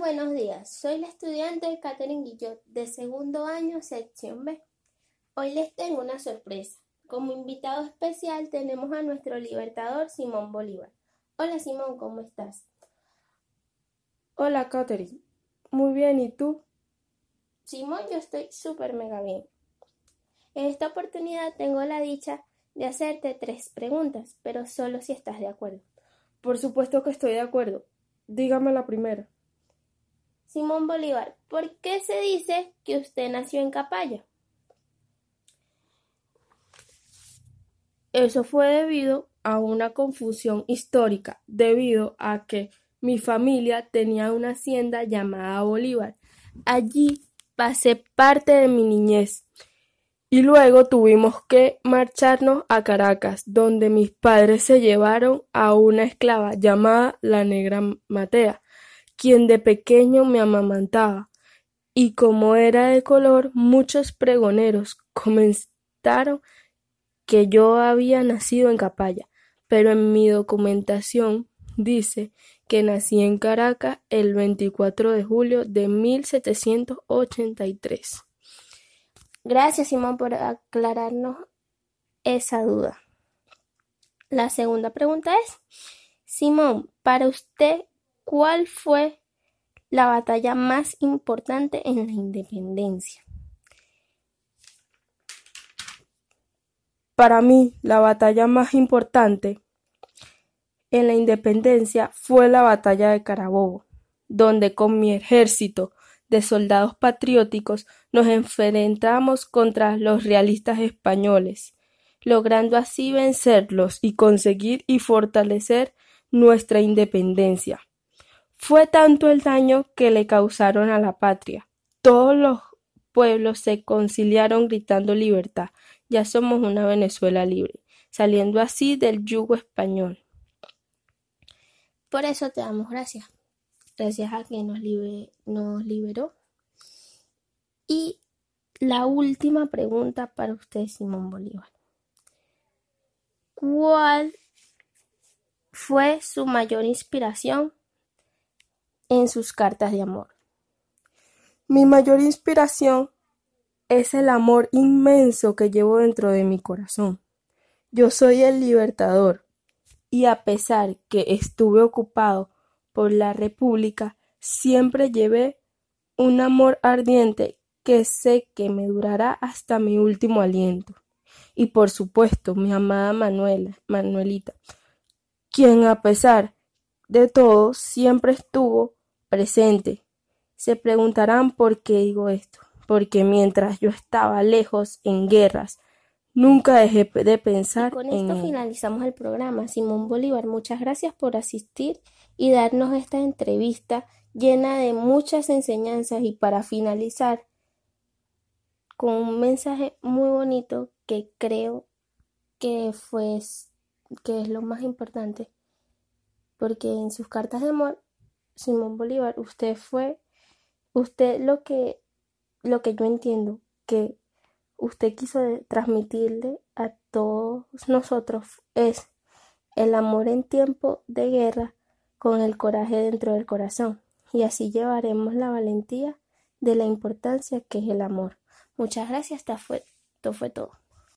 buenos días. Soy la estudiante Catherine Guillot de segundo año, sección B. Hoy les tengo una sorpresa. Como invitado especial tenemos a nuestro libertador Simón Bolívar. Hola Simón, ¿cómo estás? Hola Catherine. Muy bien, ¿y tú? Simón, yo estoy súper mega bien. En esta oportunidad tengo la dicha de hacerte tres preguntas, pero solo si estás de acuerdo. Por supuesto que estoy de acuerdo. Dígame la primera. Simón Bolívar, ¿por qué se dice que usted nació en Capaya? Eso fue debido a una confusión histórica, debido a que mi familia tenía una hacienda llamada Bolívar. Allí pasé parte de mi niñez y luego tuvimos que marcharnos a Caracas, donde mis padres se llevaron a una esclava llamada la Negra Matea quien de pequeño me amamantaba, y como era de color, muchos pregoneros comentaron que yo había nacido en Capaya, pero en mi documentación dice que nací en Caracas el 24 de julio de 1783. Gracias, Simón, por aclararnos esa duda. La segunda pregunta es, Simón, para usted, ¿Cuál fue la batalla más importante en la independencia? Para mí, la batalla más importante en la independencia fue la batalla de Carabobo, donde con mi ejército de soldados patrióticos nos enfrentamos contra los realistas españoles, logrando así vencerlos y conseguir y fortalecer nuestra independencia. Fue tanto el daño que le causaron a la patria. Todos los pueblos se conciliaron gritando libertad. Ya somos una Venezuela libre, saliendo así del yugo español. Por eso te damos gracias. Gracias a que nos, nos liberó. Y la última pregunta para usted, Simón Bolívar. ¿Cuál fue su mayor inspiración en sus cartas de amor. Mi mayor inspiración es el amor inmenso que llevo dentro de mi corazón. Yo soy el libertador y a pesar que estuve ocupado por la República, siempre llevé un amor ardiente que sé que me durará hasta mi último aliento. Y por supuesto, mi amada Manuela, Manuelita, quien a pesar de todo siempre estuvo presente. Se preguntarán por qué digo esto. Porque mientras yo estaba lejos en guerras, nunca dejé de pensar con esto finalizamos el programa. Simón Bolívar, muchas gracias por asistir y darnos esta entrevista llena de muchas enseñanzas y para finalizar con un mensaje muy bonito que creo que fue que es lo más importante porque en sus cartas de amor Simón Bolívar, usted fue, usted lo que, lo que yo entiendo que usted quiso transmitirle a todos nosotros es el amor en tiempo de guerra con el coraje dentro del corazón y así llevaremos la valentía de la importancia que es el amor. Muchas gracias, esto fue, esto fue todo.